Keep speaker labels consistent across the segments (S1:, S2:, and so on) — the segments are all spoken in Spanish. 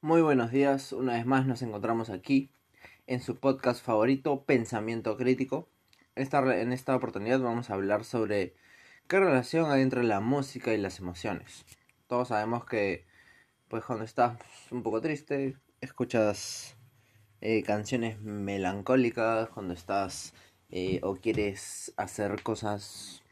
S1: Muy buenos días, una vez más nos encontramos aquí en su podcast favorito, Pensamiento Crítico. Esta, en esta oportunidad vamos a hablar sobre qué relación hay entre la música y las emociones. Todos sabemos que, pues cuando estás un poco triste, escuchas eh, canciones melancólicas, cuando estás eh, o quieres hacer cosas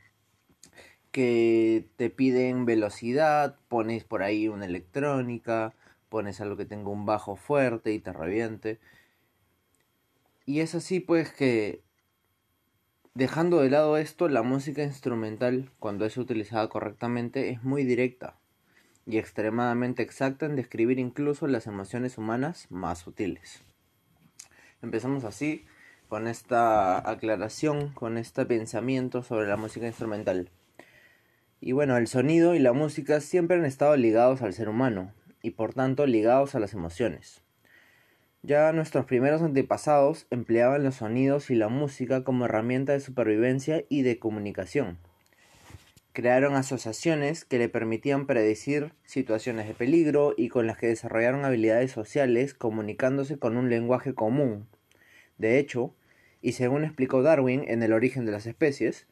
S1: que te piden velocidad, pones por ahí una electrónica, pones algo que tenga un bajo fuerte y te reviente. Y es así pues que dejando de lado esto, la música instrumental, cuando es utilizada correctamente, es muy directa y extremadamente exacta en describir incluso las emociones humanas más sutiles. Empezamos así con esta aclaración, con este pensamiento sobre la música instrumental. Y bueno, el sonido y la música siempre han estado ligados al ser humano, y por tanto ligados a las emociones. Ya nuestros primeros antepasados empleaban los sonidos y la música como herramienta de supervivencia y de comunicación. Crearon asociaciones que le permitían predecir situaciones de peligro y con las que desarrollaron habilidades sociales comunicándose con un lenguaje común. De hecho, y según explicó Darwin en El origen de las especies,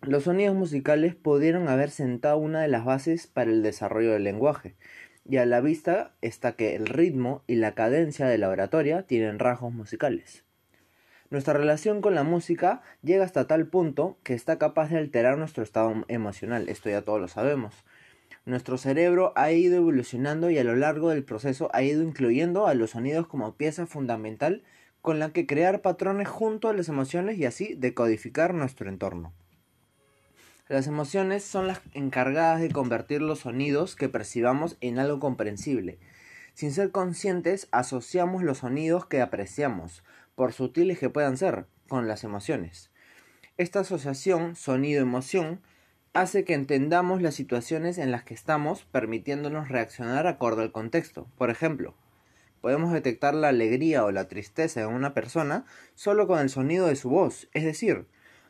S1: los sonidos musicales pudieron haber sentado una de las bases para el desarrollo del lenguaje, y a la vista está que el ritmo y la cadencia de la oratoria tienen rasgos musicales. Nuestra relación con la música llega hasta tal punto que está capaz de alterar nuestro estado emocional, esto ya todos lo sabemos. Nuestro cerebro ha ido evolucionando y a lo largo del proceso ha ido incluyendo a los sonidos como pieza fundamental con la que crear patrones junto a las emociones y así decodificar nuestro entorno. Las emociones son las encargadas de convertir los sonidos que percibamos en algo comprensible. Sin ser conscientes, asociamos los sonidos que apreciamos, por sutiles que puedan ser, con las emociones. Esta asociación sonido-emoción hace que entendamos las situaciones en las que estamos, permitiéndonos reaccionar acorde al contexto. Por ejemplo, podemos detectar la alegría o la tristeza de una persona solo con el sonido de su voz, es decir,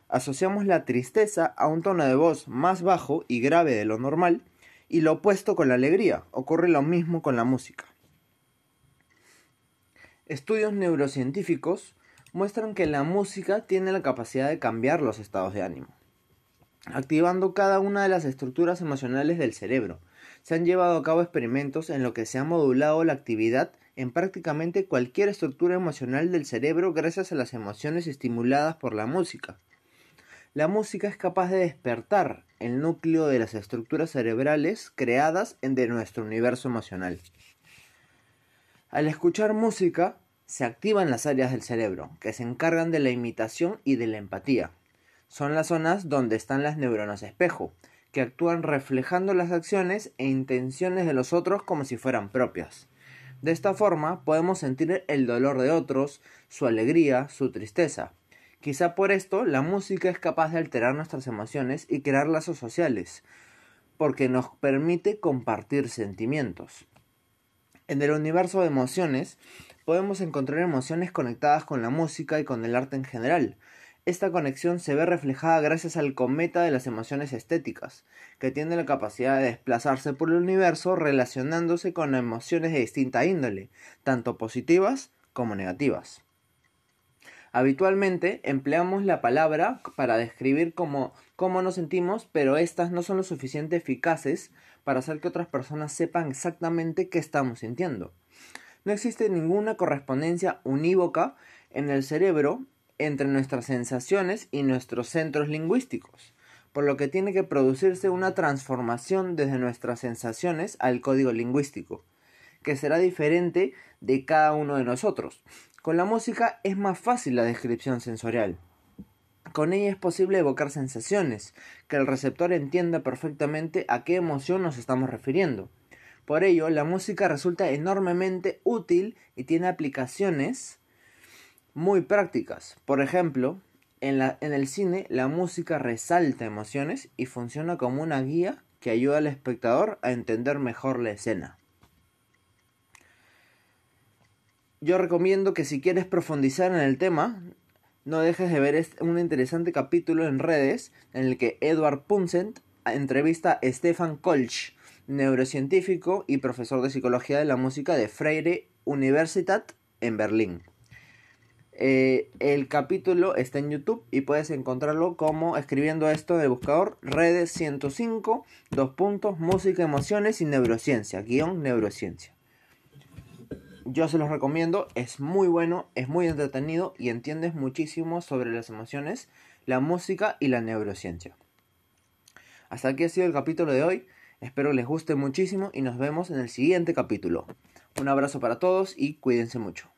S1: asociamos la tristeza a un tono de voz más bajo y grave de lo normal, y lo opuesto con la alegría. Ocurre lo mismo con la música. Estudios neurocientíficos muestran que la música tiene la capacidad de cambiar los estados de ánimo, activando cada una de las estructuras emocionales del cerebro. Se han llevado a cabo experimentos en los que se ha modulado la actividad en prácticamente cualquier estructura emocional del cerebro gracias a las emociones estimuladas por la música. La música es capaz de despertar el núcleo de las estructuras cerebrales creadas en de nuestro universo emocional. Al escuchar música, se activan las áreas del cerebro que se encargan de la imitación y de la empatía. Son las zonas donde están las neuronas espejo, que actúan reflejando las acciones e intenciones de los otros como si fueran propias. De esta forma podemos sentir el dolor de otros, su alegría, su tristeza, Quizá por esto la música es capaz de alterar nuestras emociones y crear lazos sociales, porque nos permite compartir sentimientos. En el universo de emociones podemos encontrar emociones conectadas con la música y con el arte en general. Esta conexión se ve reflejada gracias al cometa de las emociones estéticas, que tiene la capacidad de desplazarse por el universo relacionándose con emociones de distinta índole, tanto positivas como negativas. Habitualmente empleamos la palabra para describir cómo, cómo nos sentimos, pero estas no son lo suficientemente eficaces para hacer que otras personas sepan exactamente qué estamos sintiendo. No existe ninguna correspondencia unívoca en el cerebro entre nuestras sensaciones y nuestros centros lingüísticos, por lo que tiene que producirse una transformación desde nuestras sensaciones al código lingüístico, que será diferente de cada uno de nosotros. Con la música es más fácil la descripción sensorial. Con ella es posible evocar sensaciones, que el receptor entienda perfectamente a qué emoción nos estamos refiriendo. Por ello, la música resulta enormemente útil y tiene aplicaciones muy prácticas. Por ejemplo, en, en, el cine la música resalta emociones y funciona como una guía que ayuda al espectador a entender mejor la escena. yo recomiendo que si quieres profundizar en el tema, no dejes de ver un interesante capítulo en redes en el que Edward Puncent entrevista a Stefan Kolsch, neurocientífico y profesor de psicología de la música de Freire Universitat en Berlín. Eh, el capítulo está en YouTube y puedes encontrarlo como escribiendo esto en el buscador redes 105, dos puntos, música, emociones y neurociencia, guion neurociencia. Yo se los recomiendo, es muy bueno, es muy entretenido y entiendes muchísimo sobre las emociones, la música y la neurociencia. Hasta aquí ha sido el capítulo de hoy, espero les guste muchísimo y nos vemos en el siguiente capítulo. Un abrazo para todos y cuídense mucho.